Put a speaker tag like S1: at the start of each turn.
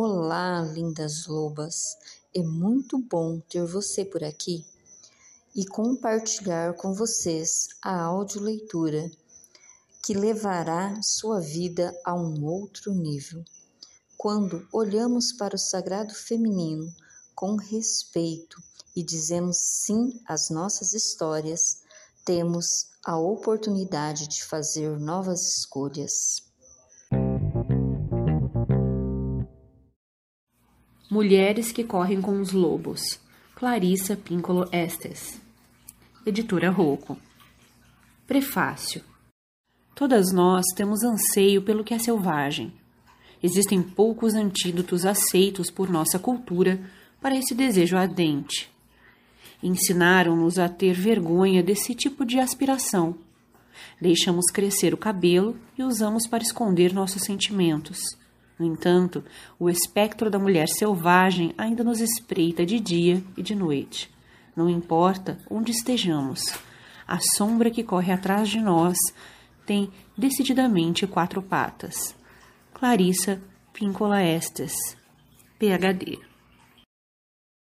S1: Olá, lindas lobas! É muito bom ter você por aqui e compartilhar com vocês a audioleitura que levará sua vida a um outro nível. Quando olhamos para o sagrado feminino com respeito e dizemos sim às nossas histórias, temos a oportunidade de fazer novas escolhas.
S2: Mulheres que correm com os lobos. Clarissa Pincolo Estes. Editora Rocco. Prefácio. Todas nós temos anseio pelo que é selvagem. Existem poucos antídotos aceitos por nossa cultura para esse desejo ardente. Ensinaram-nos a ter vergonha desse tipo de aspiração. Deixamos crescer o cabelo e usamos para esconder nossos sentimentos. No entanto, o espectro da mulher selvagem ainda nos espreita de dia e de noite. Não importa onde estejamos, a sombra que corre atrás de nós tem decididamente quatro patas. Clarissa Píncola Estes, PhD.